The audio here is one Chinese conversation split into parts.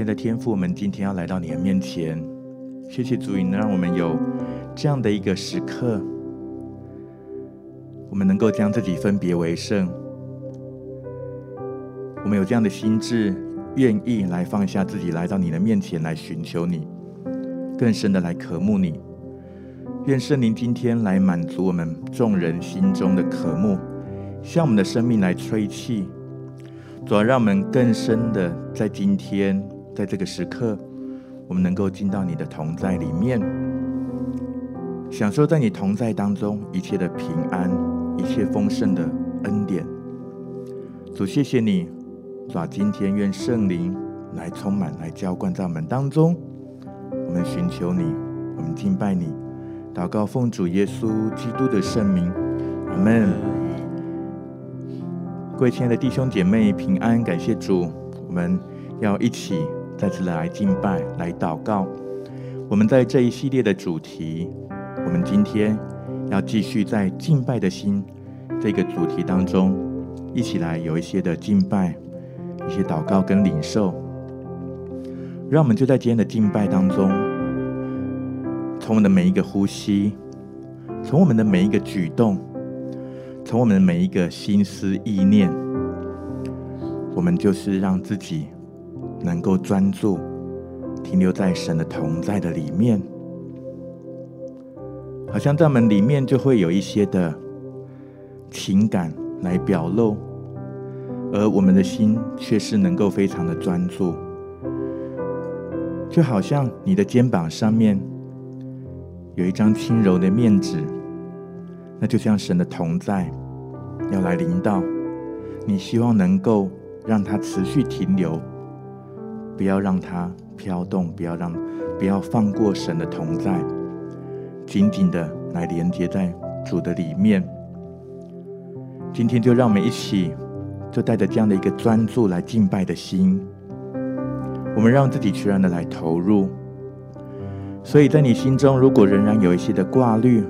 亲爱的天父，我们今天要来到你的面前，谢谢主，能让我们有这样的一个时刻，我们能够将自己分别为圣，我们有这样的心志，愿意来放下自己，来到你的面前来寻求你，更深的来渴慕你。愿圣灵今天来满足我们众人心中的渴慕，向我们的生命来吹气，主要让我们更深的在今天，在这个时刻，我们能够进到你的同在里面，享受在你同在当中一切的平安，一切丰盛的恩典。主，谢谢你，主啊，今天愿圣灵来充满，来浇灌在我们当中。我们寻求你，我们敬拜你，祷告奉主耶稣基督的圣名，阿门。各位亲爱的弟兄姐妹，平安，感谢主，我们要一起。再次来敬拜，来祷告。我们在这一系列的主题，我们今天要继续在敬拜的心这个主题当中，一起来有一些的敬拜，一些祷告跟领受。让我们就在今天的敬拜当中，从我们的每一个呼吸，从我们的每一个举动，从我们的每一个心思意念，我们就是让自己。能够专注停留在神的同在的里面，好像在我们里面就会有一些的情感来表露，而我们的心却是能够非常的专注，就好像你的肩膀上面有一张轻柔的面纸，那就像神的同在要来临到，你希望能够让它持续停留。不要让它飘动，不要让，不要放过神的同在，紧紧的来连接在主的里面。今天就让我们一起，就带着这样的一个专注来敬拜的心，我们让自己全然的来投入。所以在你心中，如果仍然有一些的挂虑，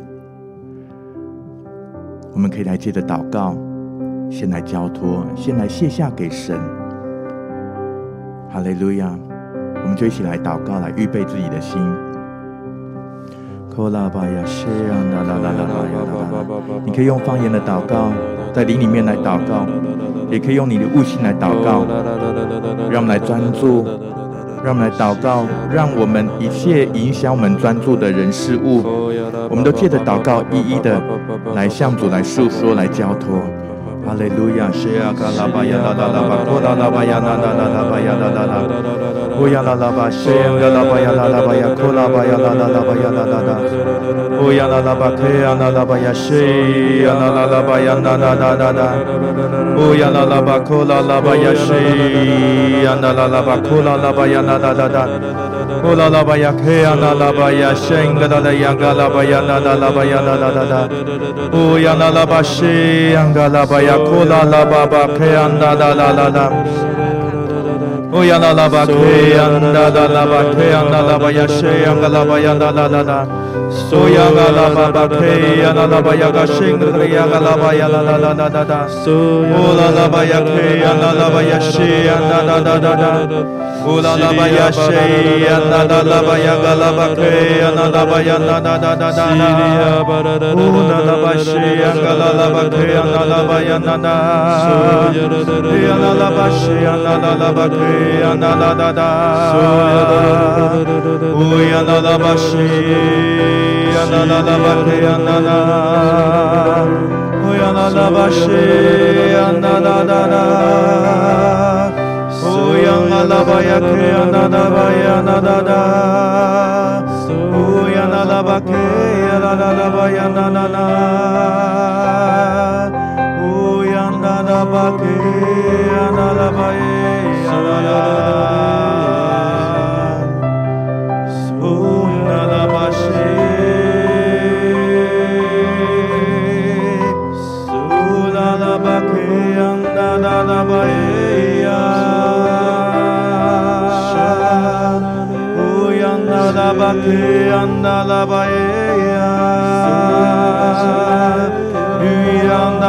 我们可以来接着祷告，先来交托，先来卸下给神。哈利路亚！我们就一起来祷告，来预备自己的心。你可以用方言的祷告，在灵里面来祷告，也可以用你的悟性来祷告。让我们来专注，让我们来祷告，让我们一切影响我们专注的人事物，我们都借着祷告一一的来向主来诉说，来交托。哈利路亚，谢亚卡拉巴亚拉拉拉巴，库拉拉巴亚拉拉拉拉巴亚拉拉拉，乌亚拉拉巴，谢亚卡拉巴亚拉拉巴亚，库拉巴亚拉拉拉巴亚拉拉拉，乌亚拉拉巴，克亚拉拉巴亚，谢亚拉拉拉巴亚拉拉拉拉拉，乌亚拉拉巴，库拉拉巴亚，谢亚拉拉拉巴，库拉拉巴亚拉拉拉拉，乌拉拉巴亚，克亚拉拉巴亚，谢亚拉拉亚卡拉巴亚拉拉拉巴亚拉拉拉拉，乌亚拉拉巴，谢亚卡拉巴亚。库拉拉巴巴，克安达达达达达。乌亚拉拉巴，克安达达达巴，克安达达巴亚谢亚嘎拉巴亚达达达达。苏亚嘎拉巴巴，克亚拉拉巴亚嘎辛格里亚嘎拉巴亚达达达达达。乌拉拉巴亚克亚拉拉巴亚谢亚达达达达达。乌拉拉巴呀，谢呀，那拉拉巴呀，嘎拉巴克呀，那拉巴呀，那拉巴克安达拉巴耶呀，雨呀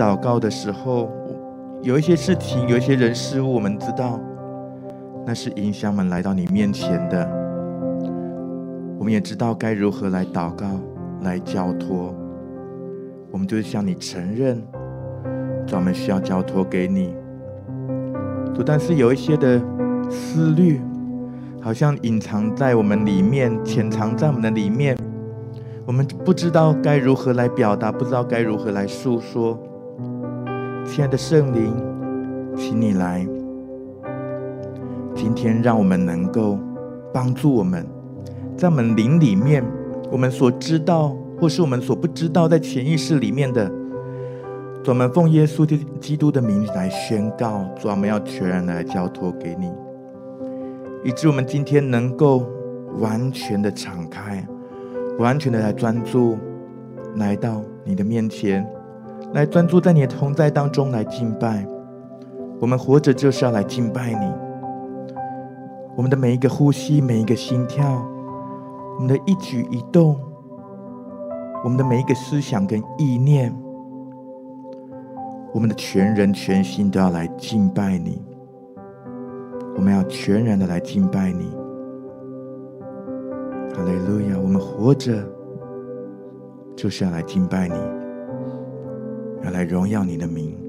祷告的时候，有一些事情，有一些人事物，我们知道那是影响我们来到你面前的。我们也知道该如何来祷告，来交托。我们就是向你承认，专门需要交托给你。但是有一些的思虑，好像隐藏在我们里面，潜藏在我们的里面。我们不知道该如何来表达，不知道该如何来诉说。亲爱的圣灵，请你来，今天让我们能够帮助我们，在我们灵里面，我们所知道或是我们所不知道，在潜意识里面的，我们奉耶稣基督的名来宣告，主，我们要全然的来交托给你，以致我们今天能够完全的敞开。完全的来专注，来到你的面前，来专注在你的同在当中来敬拜。我们活着就是要来敬拜你。我们的每一个呼吸，每一个心跳，我们的一举一动，我们的每一个思想跟意念，我们的全人全心都要来敬拜你。我们要全然的来敬拜你。哈利路亚！我们活着就是要来敬拜你，要来荣耀你的名。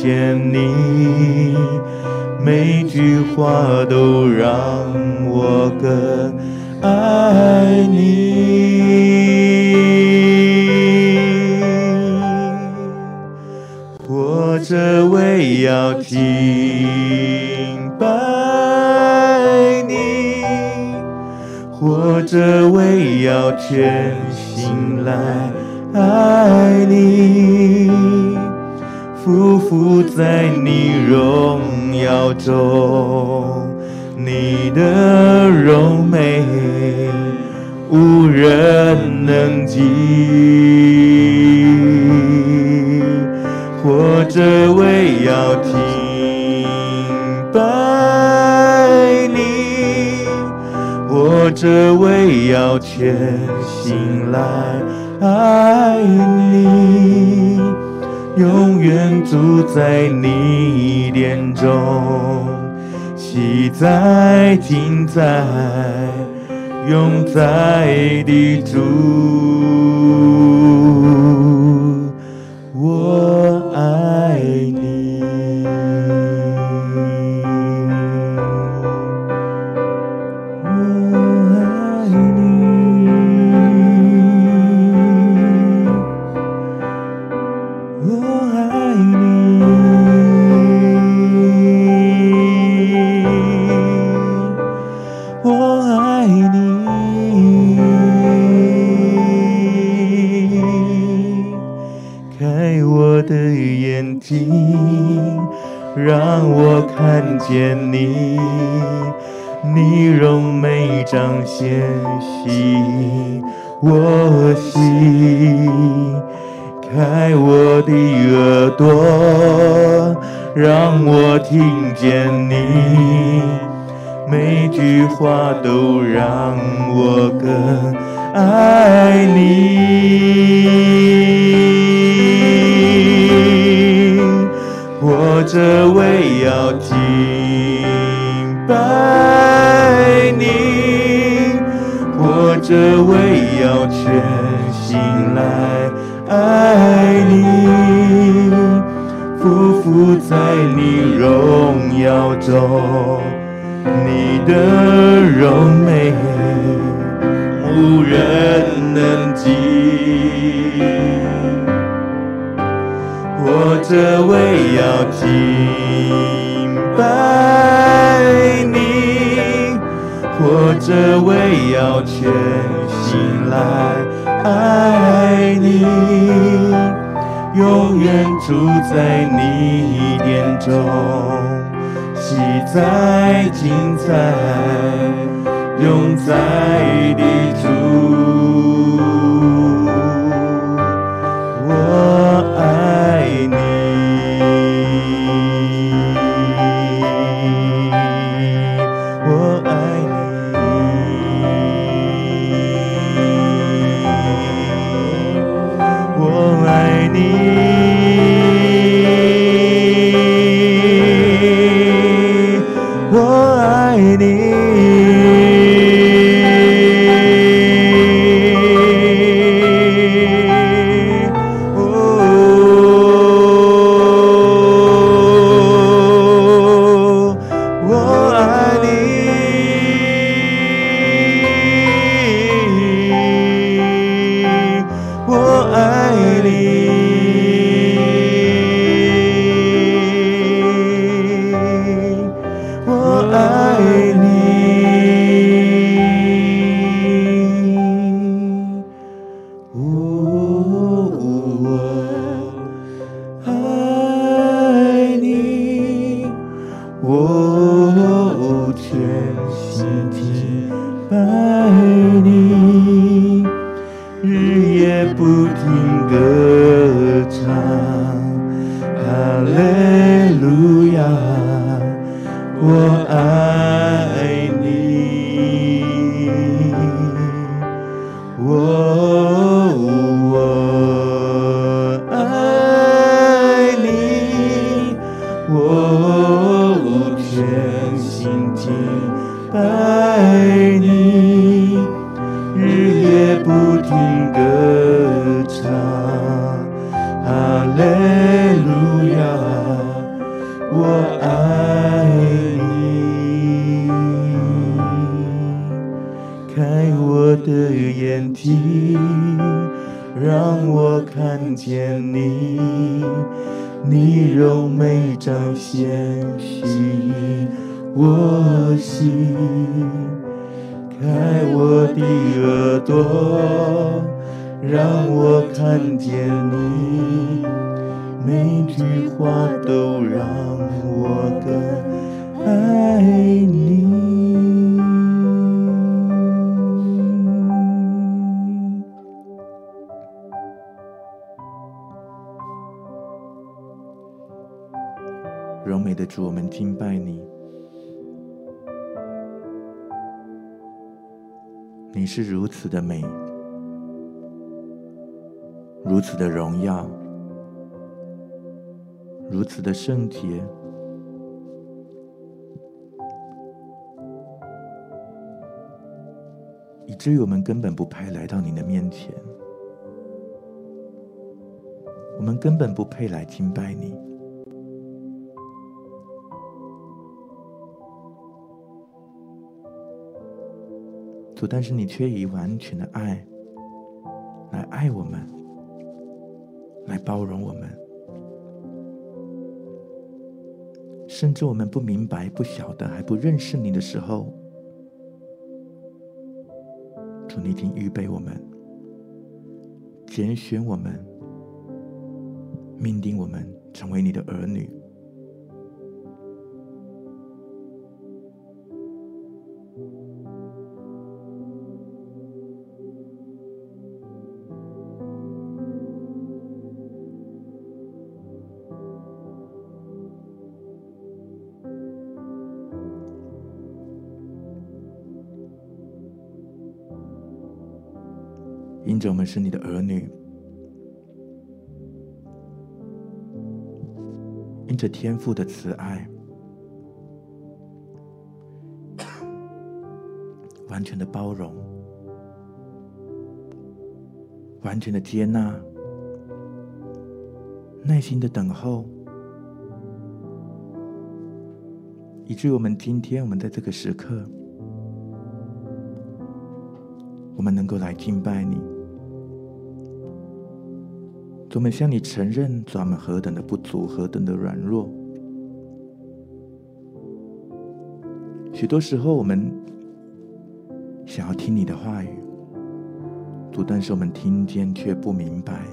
见你。每句话都让我更爱你，活着为要敬拜你，活着为要全心来爱你，匍匐在你荣耀中，你的柔美无人能及，活着为要敬拜你，活着为要全心来爱你。永远住在你殿中，喜在今在，永在的主，我看见你，你荣美彰显，吸引我心。开我的耳朵，让我听见你，每句话都让我更爱你。活着为要敬。拜你，活着为要全心来爱你，匍匐在你荣耀中，你的荣美无人能及，活着为要敬拜你。活着为要全心来爱你，永远住在你殿中，喜在今在，永在的主。爱你。的耳朵，让我看见你，每句话都让我更爱你。柔美的主，我们敬拜你。你是如此的美，如此的荣耀，如此的圣洁，以至于我们根本不配来到你的面前，我们根本不配来敬拜你。但是你却以完全的爱来爱我们，来包容我们，甚至我们不明白、不晓得、还不认识你的时候，主，你已经预备我们，拣选我们，命定我们成为你的儿女。因着我们是你的儿女，因着天父的慈爱，完全的包容，完全的接纳，耐心的等候，以至于我们今天，我们在这个时刻，们能够来敬拜你。我们向你承认，主，我们何等的不足，何等的软弱。许多时候，我们想要听你的话语，主，但是我们听见却不明白。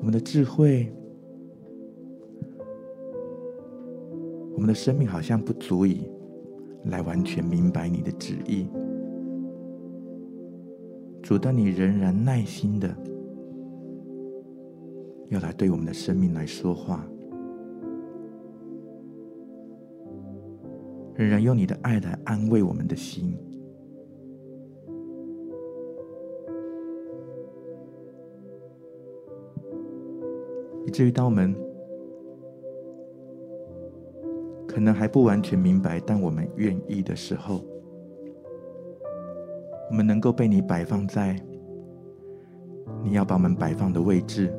我们的智慧。的生命好像不足以来完全明白你的旨意，主，但你仍然耐心的要来对我们的生命来说话，仍然用你的爱来安慰我们的心，以至于当我们。可能还不完全明白，但我们愿意的时候，我们能够被你摆放在你要把我们摆放的位置。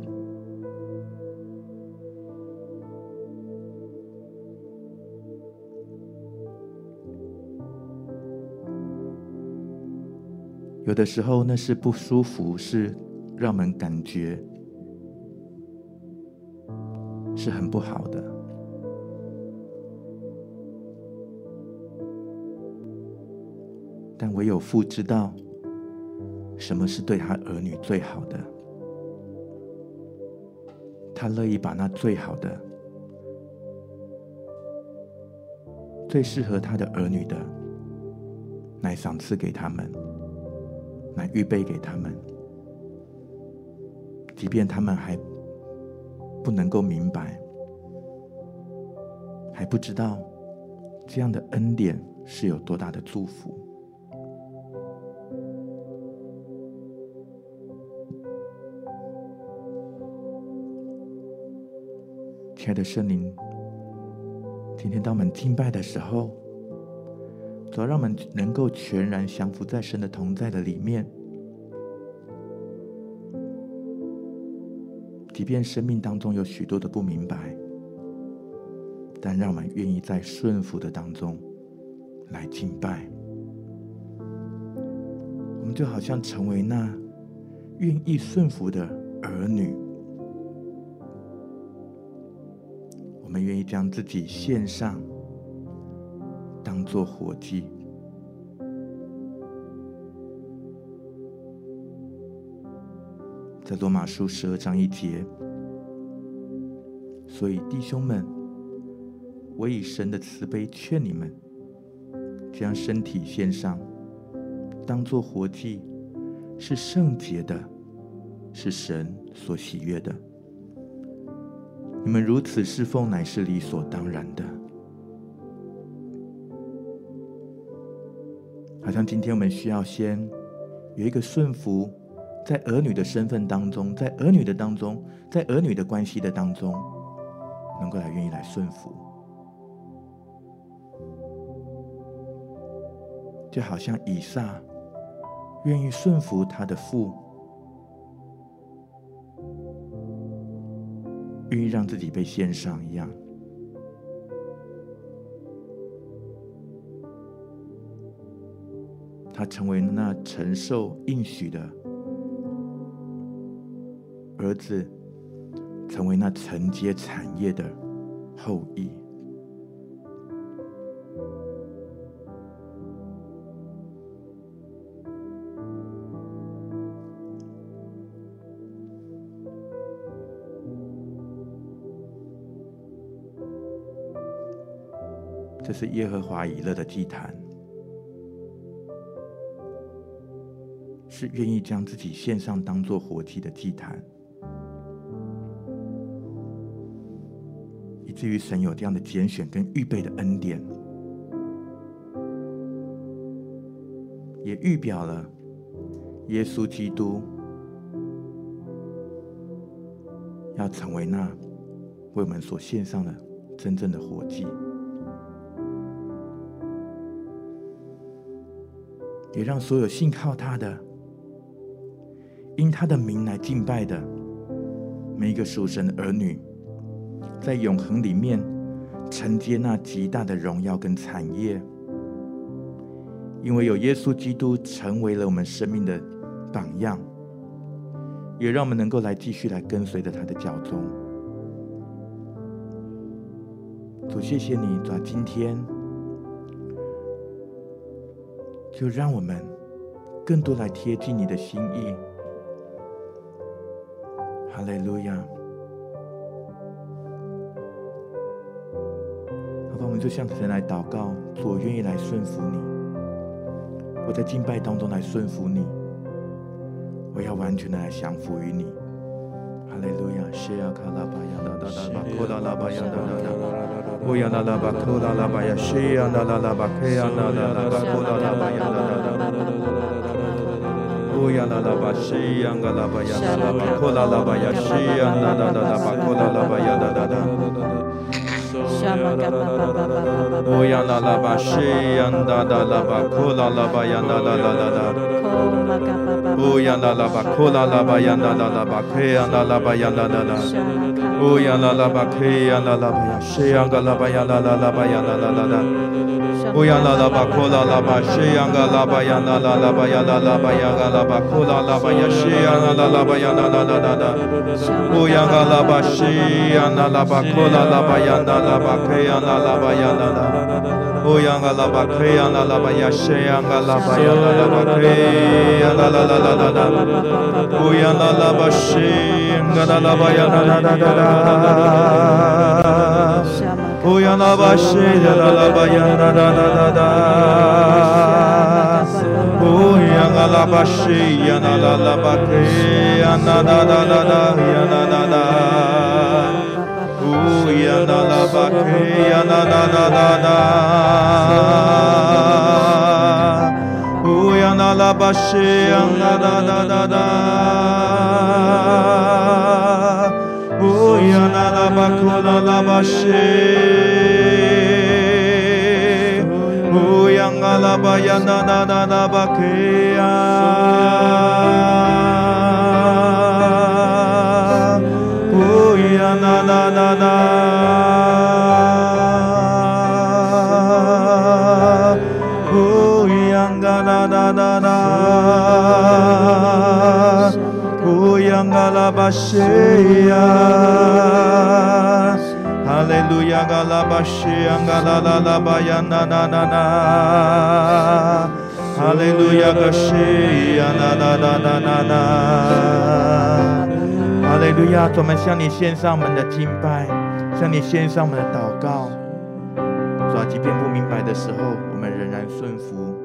有的时候，那是不舒服，是让我们感觉是很不好的。但唯有父知道，什么是对他儿女最好的。他乐意把那最好的、最适合他的儿女的，来赏赐给他们，来预备给他们，即便他们还不能够明白，还不知道这样的恩典是有多大的祝福。亲爱的圣灵，今天当我们敬拜的时候，主要让我们能够全然降服在神的同在的里面。即便生命当中有许多的不明白，但让我们愿意在顺服的当中来敬拜。我们就好像成为那愿意顺服的儿女。将自己献上，当做活祭。在罗马书十二章一节，所以弟兄们，我以神的慈悲劝你们，将身体献上，当做活祭，是圣洁的，是神所喜悦的。你们如此侍奉，乃是理所当然的。好像今天我们需要先有一个顺服，在儿女的身份当中，在儿女的当中，在儿女的关系的当中，能够来愿意来顺服，就好像以撒愿意顺服他的父。愿意让自己被献上一样，他成为那承受应许的儿子，成为那承接产业的后裔。这是耶和华以勒的祭坛，是愿意将自己献上当做活祭的祭坛，以至于神有这样的拣选跟预备的恩典，也预表了耶稣基督要成为那为我们所献上的真正的活祭。也让所有信靠他的、因他的名来敬拜的每一个属神的儿女，在永恒里面承接那极大的荣耀跟产业。因为有耶稣基督成为了我们生命的榜样，也让我们能够来继续来跟随着他的脚踪。主，谢谢你，主，今天。就让我们更多来贴近你的心意。哈利路亚！好吧，我们就向神来祷告，我愿意来顺服你。我在敬拜当中来顺服你，我要完全的来降服于你。哈利路亚！谢亚卡拉巴亚拉拉巴库拉拉巴亚拉拉拉，乌亚拉拉巴库拉拉巴亚，谢亚拉拉拉巴克亚拉拉拉巴库拉拉巴亚拉拉拉，乌亚拉拉巴谢亚拉拉巴亚拉拉巴库拉拉巴亚，谢亚拉拉拉巴库拉拉巴亚拉拉拉，乌亚拉拉巴谢亚拉拉拉巴库拉拉巴亚拉拉拉拉。乌央啦啦巴，库啦啦巴，央啦啦啦巴，克央啦啦巴，央啦啦啦。乌央啦啦巴，克央啦啦巴，谢央噶啦巴，央啦啦啦巴，央啦啦啦。乌央拉拉巴库拉拉巴西央嘎拉巴央拉拉拉巴央拉拉巴央嘎拉巴库拉拉巴呀西央拉拉拉巴央拉拉拉拉拉，乌央嘎拉巴西央拉拉巴库拉拉巴央拉拉巴开央拉拉巴央拉拉，乌央嘎拉巴开央拉拉巴呀西央嘎拉巴央拉拉巴开央拉拉拉拉拉拉，乌央拉拉巴西央嘎拉拉巴央拉拉拉拉拉。乌拉巴西呀，哈利路亚嘎拉巴西呀，嘎拉拉拉巴呀，那那那那，哈利路亚嘎西呀，那那那那那那，哈利路亚，我们向你献上我们的敬拜，向你献上我们的祷告。主啊，即便不明白的时候，我们仍然顺服。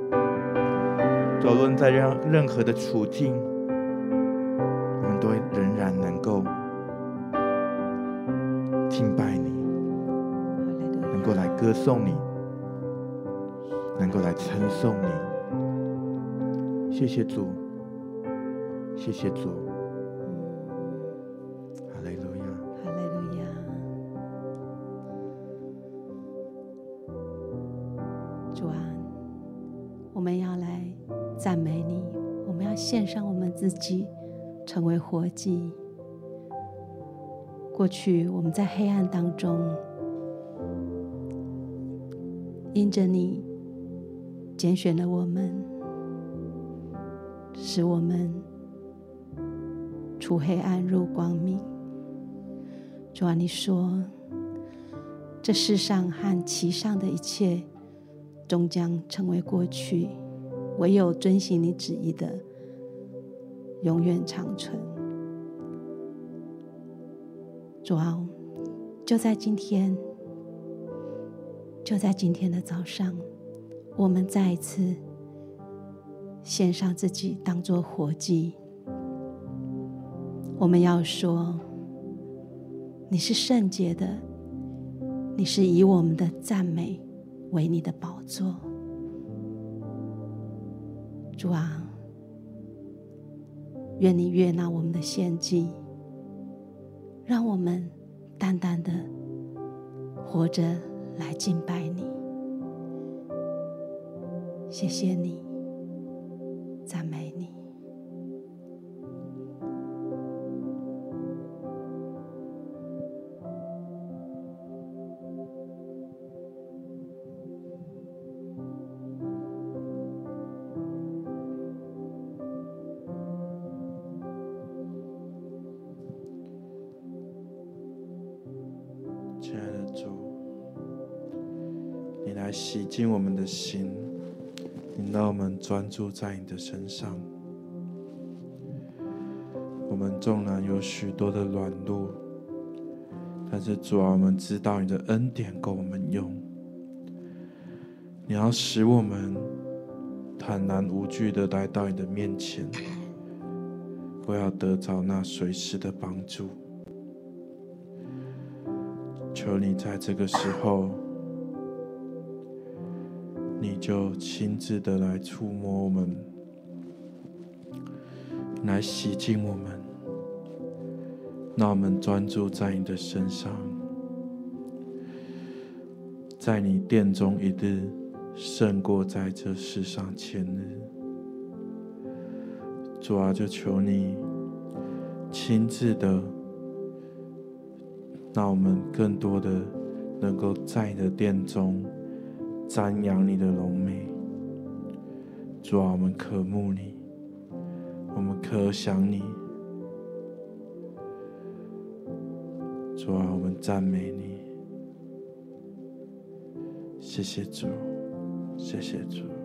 无论在任任何的处境。歌颂你，能够来称颂你。谢谢主，谢谢主。哈利路亚，哈利路亚。主啊，我们要来赞美你，我们要献上我们自己。成为活祭。过去我们在黑暗当中，因着你拣选了我们，使我们出黑暗入光明。主啊，你说这世上和其上的一切终将成为过去，唯有遵行你旨意的。永远长存。主啊，就在今天，就在今天的早上，我们再一次献上自己，当做活祭。我们要说，你是圣洁的，你是以我们的赞美为你的宝座。主啊。愿你悦纳我们的献祭，让我们淡淡的活着来敬拜你。谢谢你，赞美你。来洗净我们的心，引导我们专注在你的身上。我们纵然有许多的软弱，但是主啊，我们知道你的恩典够我们用。你要使我们坦然无惧的来到你的面前，我要得着那随时的帮助。求你在这个时候。你就亲自的来触摸我们，来洗净我们，让我们专注在你的身上，在你殿中一日胜过在这世上千日。主啊，就求你亲自的，让我们更多的能够在你的殿中。瞻仰你的荣美。主啊，我们渴慕你，我们可想你。主啊，我们赞美你。谢谢主，谢谢主。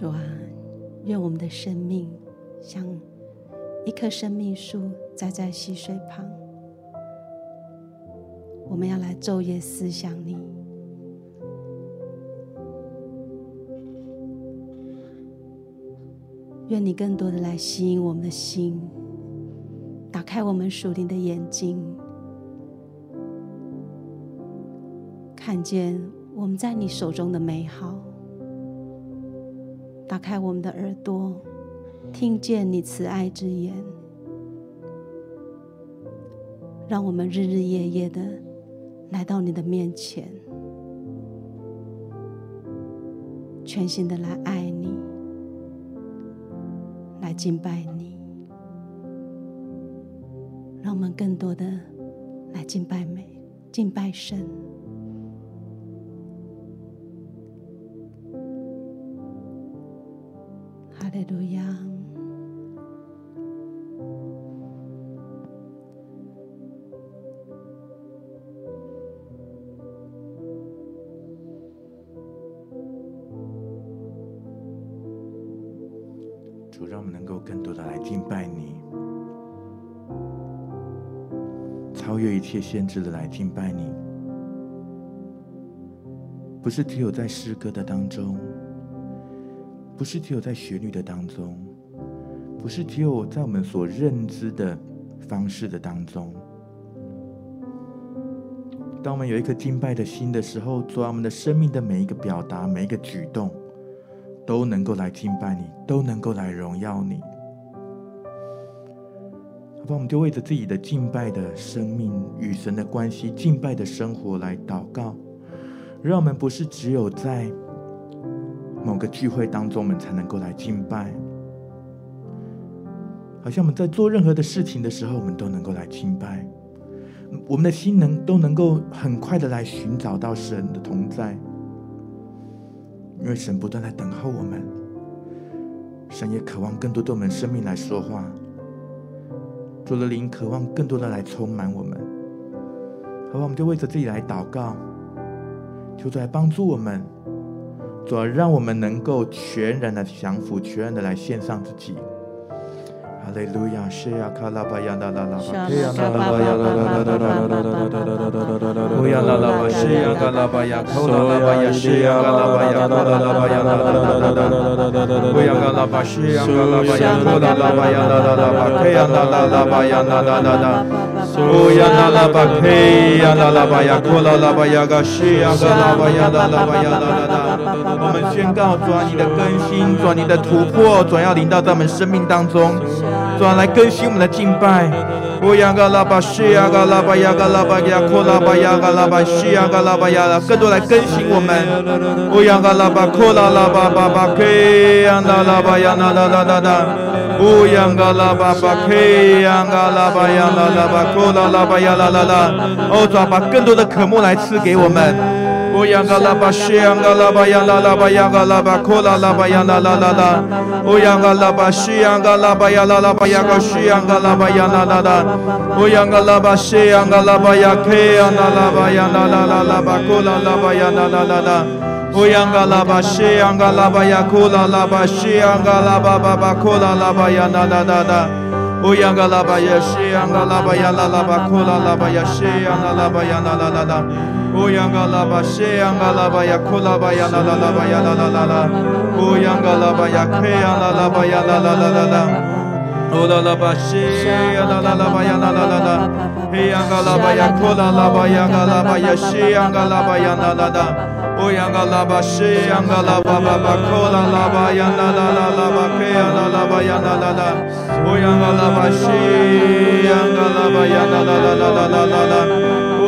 主啊，愿我们的生命像一棵生命树栽在溪水旁。我们要来昼夜思想你。愿你更多的来吸引我们的心，打开我们属灵的眼睛，看见我们在你手中的美好。打开我们的耳朵，听见你慈爱之言，让我们日日夜夜的来到你的面前，全心的来爱你，来敬拜你，让我们更多的来敬拜美，敬拜神。利路亚！主，让我们能够更多的来敬拜你，超越一切限制的来敬拜你，不是只有在诗歌的当中。不是只有在旋律的当中，不是只有在我们所认知的方式的当中。当我们有一颗敬拜的心的时候，主啊，我们的生命的每一个表达、每一个举动，都能够来敬拜你，都能够来荣耀你。好吧，我们就为着自己的敬拜的生命与神的关系、敬拜的生活来祷告，让我们不是只有在。某个聚会当中，我们才能够来敬拜。好像我们在做任何的事情的时候，我们都能够来敬拜。我们的心能都能够很快的来寻找到神的同在，因为神不断在等候我们。神也渴望更多对我们生命来说话。主的灵渴望更多的来充满我们。好吧，我们就为着自己来祷告，求主来帮助我们。主啊，让我们能够全然的降服，全然的来献上自己。哈利路亚，是呀，卡拉巴呀啦啦啦，嘿呀啦啦巴呀啦啦啦啦啦啦啦啦啦，呼呀啦啦巴，是呀，卡拉巴呀，扣啦啦巴呀，是呀，卡拉巴呀，扣啦啦巴呀啦啦啦啦啦啦，呼呀卡拉巴，是呀，卡拉巴呀，扣啦啦巴呀啦啦啦巴，嘿呀啦啦啦巴呀啦啦啦啦。哦呀啦啦吧嘿呀啦啦吧呀，库啦啦吧呀个西呀个啦吧呀啦啦吧呀啦啦啦。我们宣告主啊，你的更新，主啊，你的突破，主要临到在我们生命当中，主啊，来更新我们的敬拜。欧央嘎拉巴西呀嘎拉巴呀嘎拉巴呀库拉巴呀嘎拉巴西呀嘎拉巴呀拉，更多来更新我们。欧央嘎拉巴库拉拉巴巴巴克呀那拉巴呀那拉拉拉拉。乌央嘎拉巴巴克呀嘎拉巴呀那拉巴库拉拉巴呀拉拉拉。哦，主啊，把更多的渴目来赐给我们。哦呀个啦吧西呀个啦吧呀啦啦吧呀个啦吧库啦啦吧呀啦啦啦啦。哦呀个啦吧西呀个啦吧呀啦啦吧呀个西呀个啦吧呀啦啦啦。哦呀个啦吧西呀个啦吧呀克呀啦啦吧呀啦啦啦啦吧库啦啦吧呀啦啦啦啦。哦呀个啦吧西呀个啦吧呀库啦啦吧西呀个啦吧吧吧库啦啦吧呀啦啦啦啦。哦呀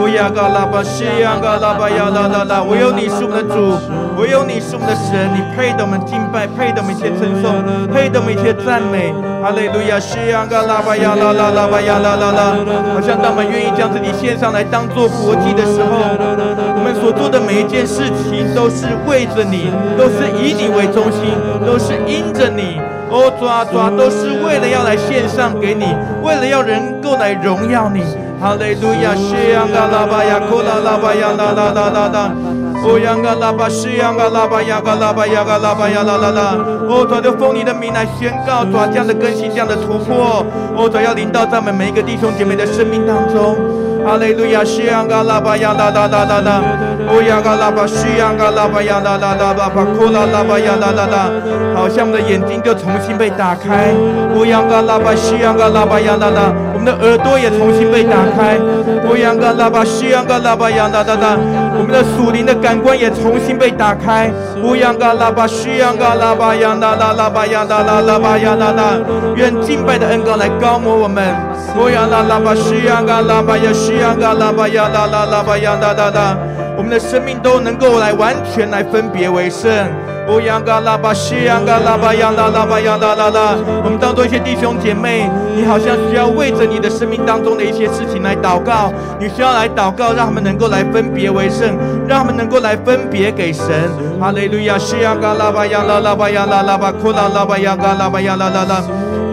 哦呀个啦吧西呀个啦吧呀啦啦啦。唯有你是我们的主，唯有你是我们的神，你配得我们敬拜，配得我们一切称颂，配得我们一切赞美。哈利路亚，西呀个啦吧呀啦啦啦吧呀啦啦啦。好像当我们愿意将自己献上来当做活祭的时候，我们所做的每一件事情都是为着你，都是以你为中心，都是因着你。哦，抓抓，都是为了要来献上给你，为了要能够来荣耀你。哈利路亚，西呀个啦吧呀，库啦啦吧呀啦啦啦啦啦。哦呀个啦吧，西呀个啦吧呀个啦吧呀个啦吧呀啦啦啦。哦，抓就奉你的名来宣告，抓这样的更新，这样的突破。哦，抓要临到咱们每一个弟兄姐妹的生命当中。哈利路亚，西呀个啦吧呀啦啦啦啦啦。哦呀个啦吧，西呀个啦吧呀啦啦啦啦吧，库啦啦吧呀啦啦啦。好像我们的眼睛就重新被打开。哦呀个啦吧，西呀个啦吧呀啦啦。我们的耳朵也重新被打开。我仰个喇叭，需要个喇叭，仰哒哒哒。我们的属灵的感官也重新被打开。我仰个喇叭，需要个喇叭，仰哒哒喇叭，仰哒哒喇叭，仰哒哒。愿敬拜的恩膏来高摩我们。我仰个喇叭，需要个喇叭，也需要个喇叭，仰哒哒喇叭，仰哒哒哒。我们的生命都能够来完全来分别为圣。哦呀嘎啦吧，西呀嘎啦吧呀啦啦吧呀啦啦啦。我们当中一些弟兄姐妹，你好像需要为着你的生命当中的一些事情来祷告，你需要来祷告，让他们能够来分别为圣，让他们能够来分别给神。哈利路亚，西呀嘎啦吧呀啦啦吧呀啦啦吧，库啦啦吧呀嘎啦吧呀啦啦啦。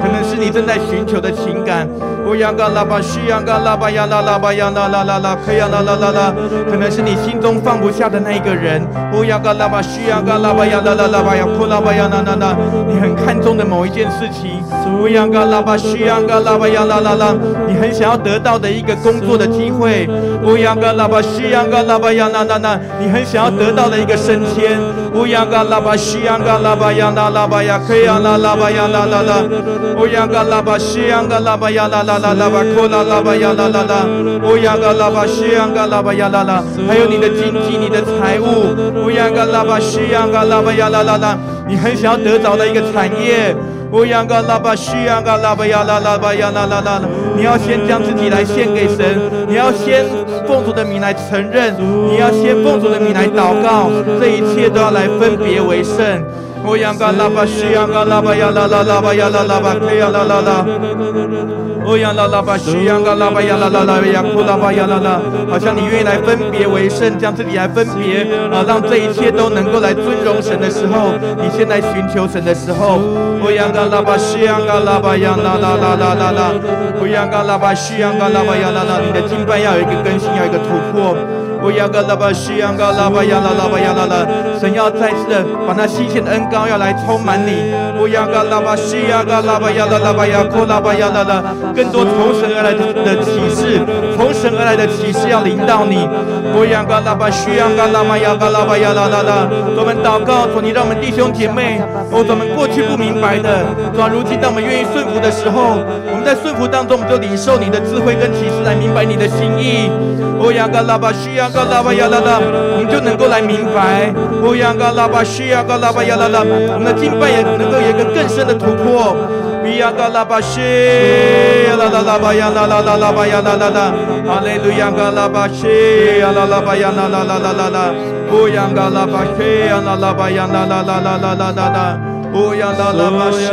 可能是你正在寻求的情感。哦呀个啦吧，西呀个啦吧呀啦啦巴呀啦啦啦啦，可呀啦啦啦啦。可能是你心中放不下的那一个人。哦呀个啦吧，西呀个啦吧呀啦啦啦巴呀，库拉巴呀啦啦啦。你很看重的某一件事情。哦呀个啦吧，西呀个啦吧呀啦啦啦。你很想要得到的一个工作的机会。哦呀个啦吧，西呀个啦吧呀啦啦啦。你很想要得到的一个升迁。哦呀个啦吧，西呀个啦吧呀啦啦吧呀，可呀啦啦巴呀啦啦啦。哦呀个啦吧，西呀个啦吧呀啦啦。啦啦吧，库啦啦吧呀啦啦啦，哦呀个啦吧，西呀个啦吧呀啦啦，还有你的经济、你的财务，哦呀个啦吧，西呀个啦吧呀啦啦啦，你很想要得着的一个产业，哦呀个啦吧，西呀个啦吧呀啦啦吧呀啦啦啦，你要先将自己来献给神，你要先奉主的名来承认，你要先奉主的名来祷告，这一切都要来分别为圣。哦呀个啦吧，西呀个啦吧呀啦啦啦吧呀啦啦吧，可呀啦啦啦。哦呀啦啦吧，西呀个啦吧呀啦啦啦呀，库啦吧呀啦啦。好像你愿意来分别为圣，将自己来分别啊，让这一切都能够来尊荣神的时候，你先来寻求神的时候。哦呀个啦吧，西呀个啦吧呀啦啦啦啦啦啦。哦呀个啦吧，西呀个啦吧呀啦啦。你的敬拜要有一个更新，要一个突破。我亚嘎拉巴西亚嘎拉巴亚拉拉巴亚拉拉，神要再次的把那新鲜的恩膏要来充满你。我亚嘎拉巴西亚嘎拉巴亚拉拉巴亚库拉巴亚拉拉，更多从神而来的启示，从神而来的启示要临到你。我亚嘎拉巴西亚嘎拉巴亚嘎拉巴亚拉拉拉，我们祷告，主你让我们弟兄姐妹，哦，我们过去不明白的，主如今当我们愿意顺服的时候，我们在顺服当中，我们就领受你的智慧跟启示来明白你的心意。我亚嘎拉巴西亚嘎拉巴亚拉拉，我们就能够来明白。我亚嘎拉巴西亚嘎拉巴亚拉拉，我们的敬拜也能够一个更深的突破。比亚嘎拉巴西，啦啦啦巴呀啦啦啦啦巴呀啦啦啦，阿利路亚嘎拉巴西，呀啦啦巴呀啦啦啦啦啦啦，乌亚嘎拉巴西，啦啦啦巴呀啦啦啦啦啦啦啦啦。不要啦拉巴西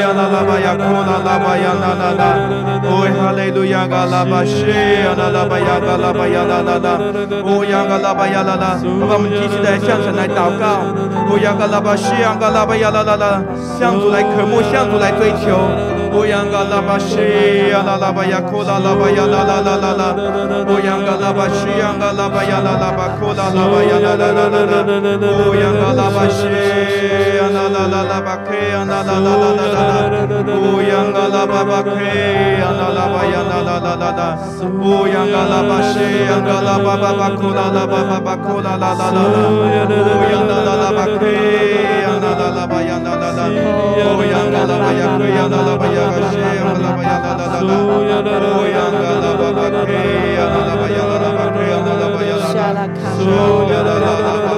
呀啦啦巴呀，苦啦啦巴要啦啦啦。哦，哈利路亚啦拉巴西呀啦啦巴呀，啦啦啦。哦呀，啦拉巴呀啦啦，让我们继续在向神来祷告。哦呀，啦拉巴西呀啦拉巴呀啦啦啦，向主来渴慕，向主来追求。哦呀，啦拉巴西呀啦啦巴呀，苦啦啦巴呀啦啦啦啦啦。哦呀，噶拉巴西呀噶拉巴呀啦啦巴，苦啦巴呀啦啦啦啦啦。哦啦，噶拉巴西啦啦啦。la ba ke na la la la la la o yang la ba ba ke na la ba ya na la la la la o yang la ba she yang la ba ba ba ko la la ba ba ba ko la la la la o yang la la la ba ke na la la ba ya na la la o yang la ba ya ke ya na la ba ya ga she yang la ba ya la la la la o yang la ba ba ke na la ba ya la la ba ke na la ba ya la la so ya la la la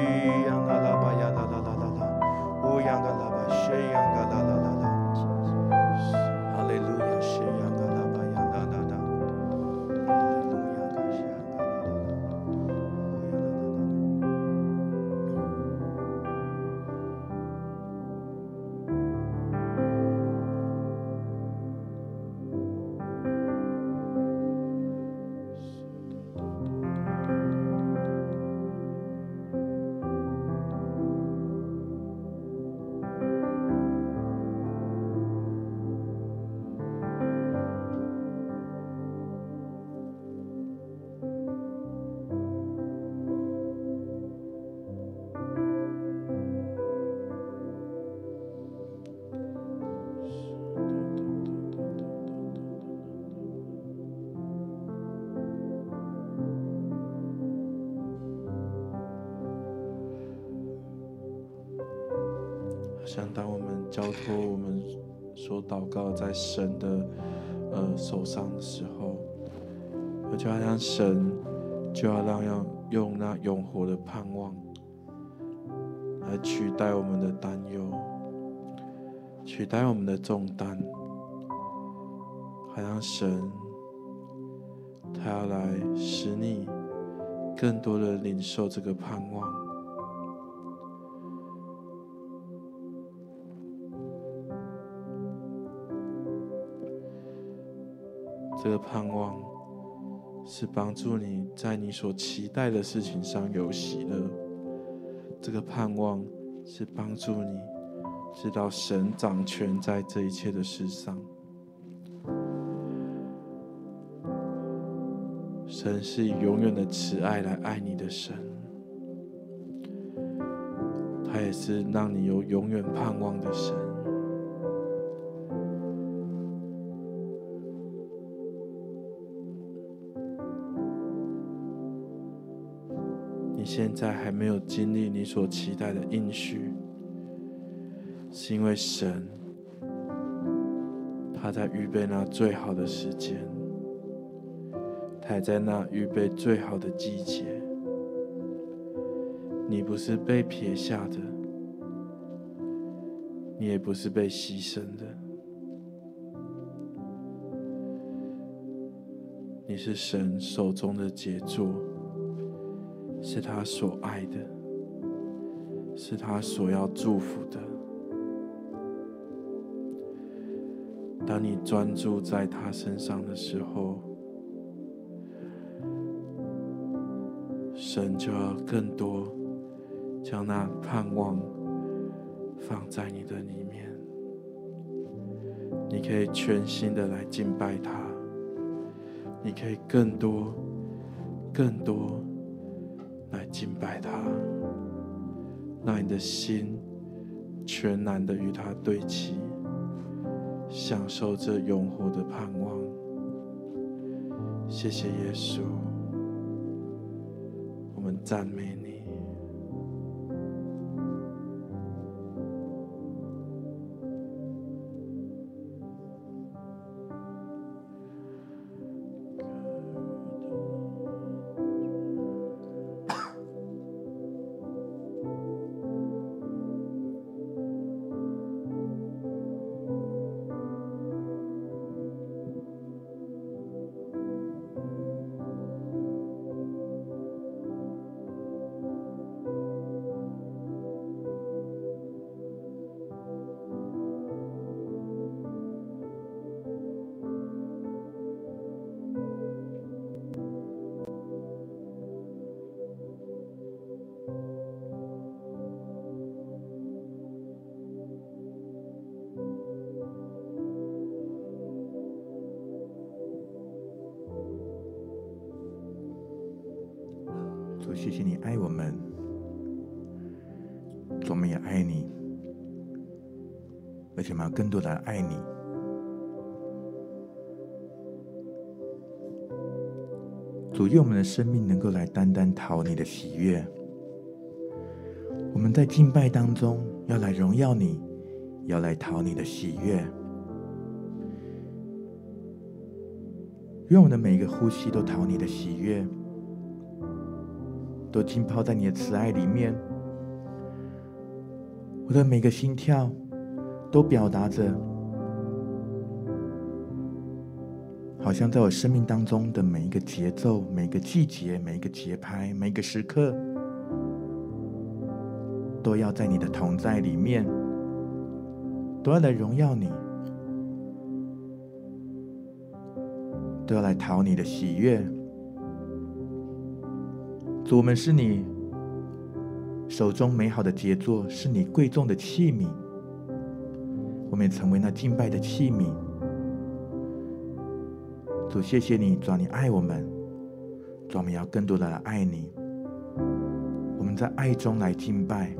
Shea 想当我们交托我们所祷告在神的呃手上的时候，我就好像神就要让要用那永活的盼望来取代我们的担忧，取代我们的重担，好像神他要来使你更多的领受这个盼望。这个盼望是帮助你在你所期待的事情上有喜乐。这个盼望是帮助你知道神掌权在这一切的事上。神是以永远的慈爱来爱你的神，他也是让你有永远盼望的神。在还没有经历你所期待的应许，是因为神他在预备那最好的时间，他在那预备最好的季节。你不是被撇下的，你也不是被牺牲的，你是神手中的杰作，是他所爱的，是他所要祝福的。当你专注在他身上的时候，神就要更多将那盼望放在你的里面。你可以全心的来敬拜他。你可以更多、更多来敬拜他，让你的心全然的与他对齐，享受这永活的盼望。谢谢耶稣，我们赞美你。谢谢你爱我们，我们也爱你，而且我们要更多的爱你。主，愿我们的生命能够来单单讨你的喜悦。我们在敬拜当中要来荣耀你，要来讨你的喜悦。愿我们的每一个呼吸都讨你的喜悦。都浸泡在你的慈爱里面，我的每个心跳都表达着，好像在我生命当中的每一个节奏、每个季节、每一个节拍、每一个时刻，都要在你的同在里面，都要来荣耀你，都要来讨你的喜悦。主我们是你手中美好的杰作，是你贵重的器皿。我们也成为那敬拜的器皿。主，谢谢你，主，你爱我们，主，我们要更多的爱你。我们在爱中来敬拜，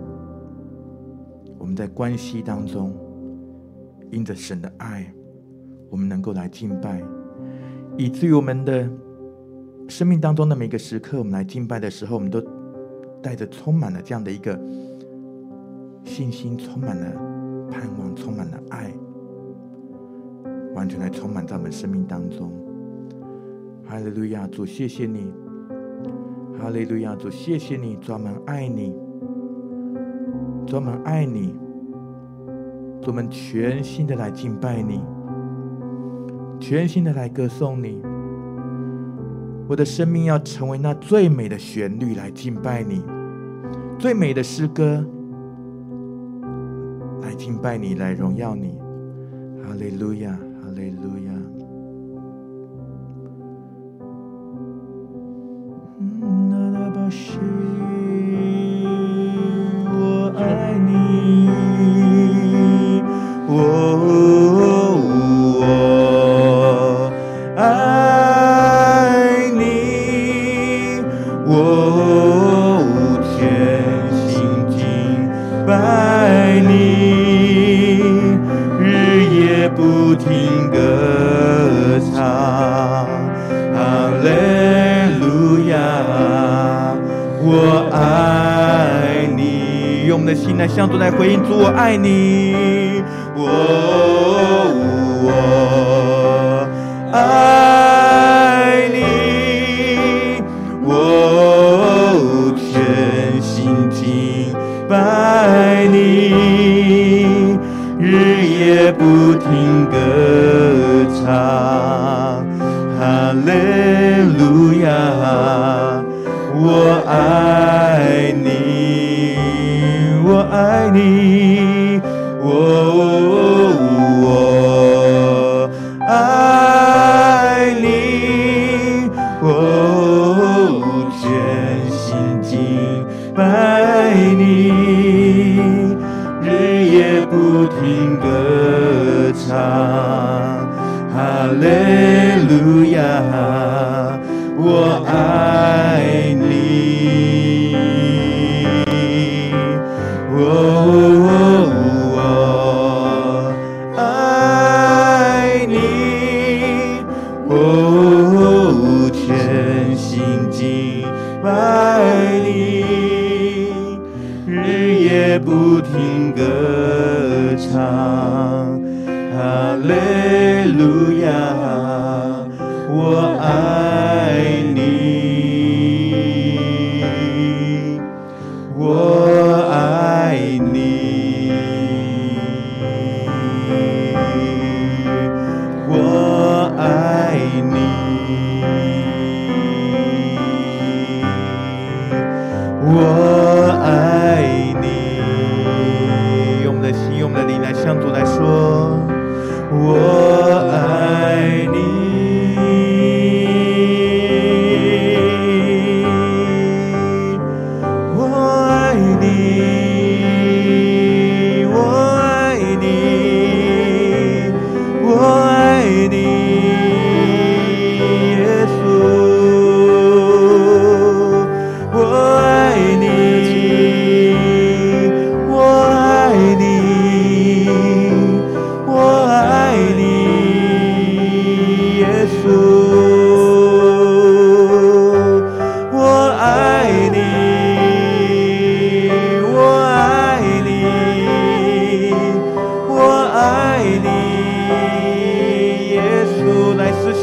我们在关系当中，因着神的爱，我们能够来敬拜，以至于我们的。生命当中的每个时刻，我们来敬拜的时候，我们都带着充满了这样的一个信心，充满了盼望，充满了爱，完全来充满在我们生命当中。哈利路亚，主，谢谢你！哈利路亚，主，谢谢你！专门爱你，专门爱你，专门全心的来敬拜你，全心的来歌颂你。我的生命要成为那最美的旋律来敬拜你，最美的诗歌来敬拜你，来荣耀你。哈利路亚，哈利路亚。爱你，拜你日夜不停歌唱，哈利路亚，我爱。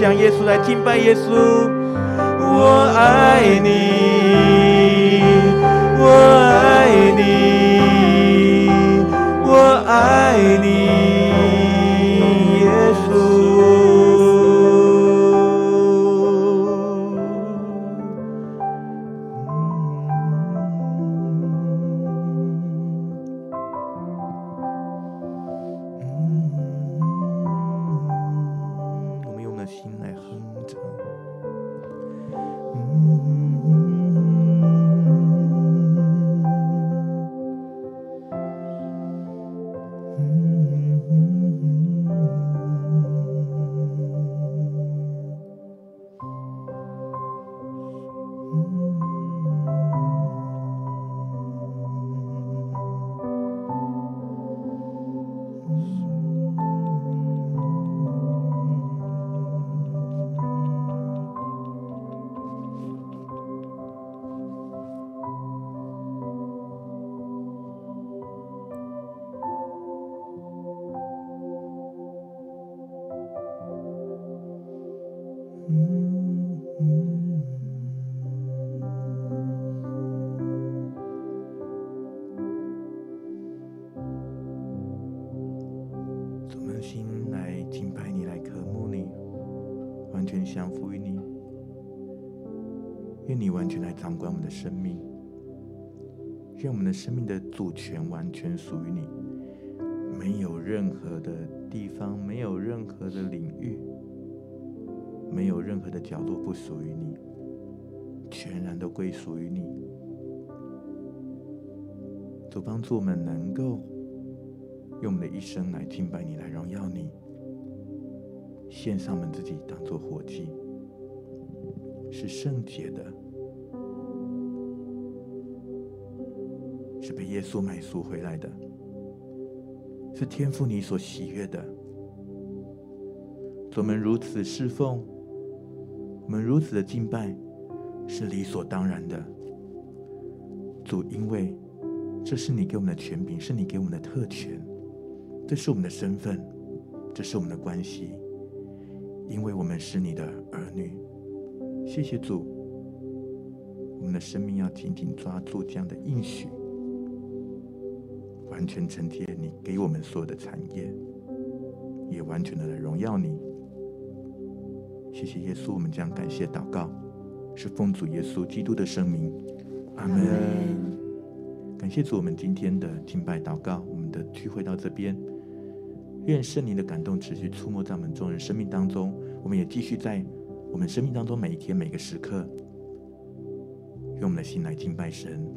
让耶稣，来敬拜耶稣，我爱你，我爱你，我爱你。主权完全属于你，没有任何的地方，没有任何的领域，没有任何的角落不属于你，全然都归属于你。主帮助我们能够。用我们的一生来敬拜你，来荣耀你，献上我们自己当做活祭，是圣洁的，耶稣买赎回来的，是天父你所喜悦的。我们如此侍奉，我们如此的敬拜，是理所当然的。主，因为这是你给我们的权柄，是你给我们的特权。这是我们的身份，这是我们的关系，因为我们是你的儿女。谢谢主，我们的生命要紧紧抓住这样的应许，完全承接你给我们所有的产业，也完全的来荣耀你。谢谢耶稣，我们将感谢祷告，是奉主耶稣基督的圣名，阿门。感谢主，我们今天的敬拜祷告，我们的聚会到这边。愿圣灵的感动持续触摸在我们众人生命当中，我们也继续在我们生命当中每一天每个时刻，用我们的心来敬拜神。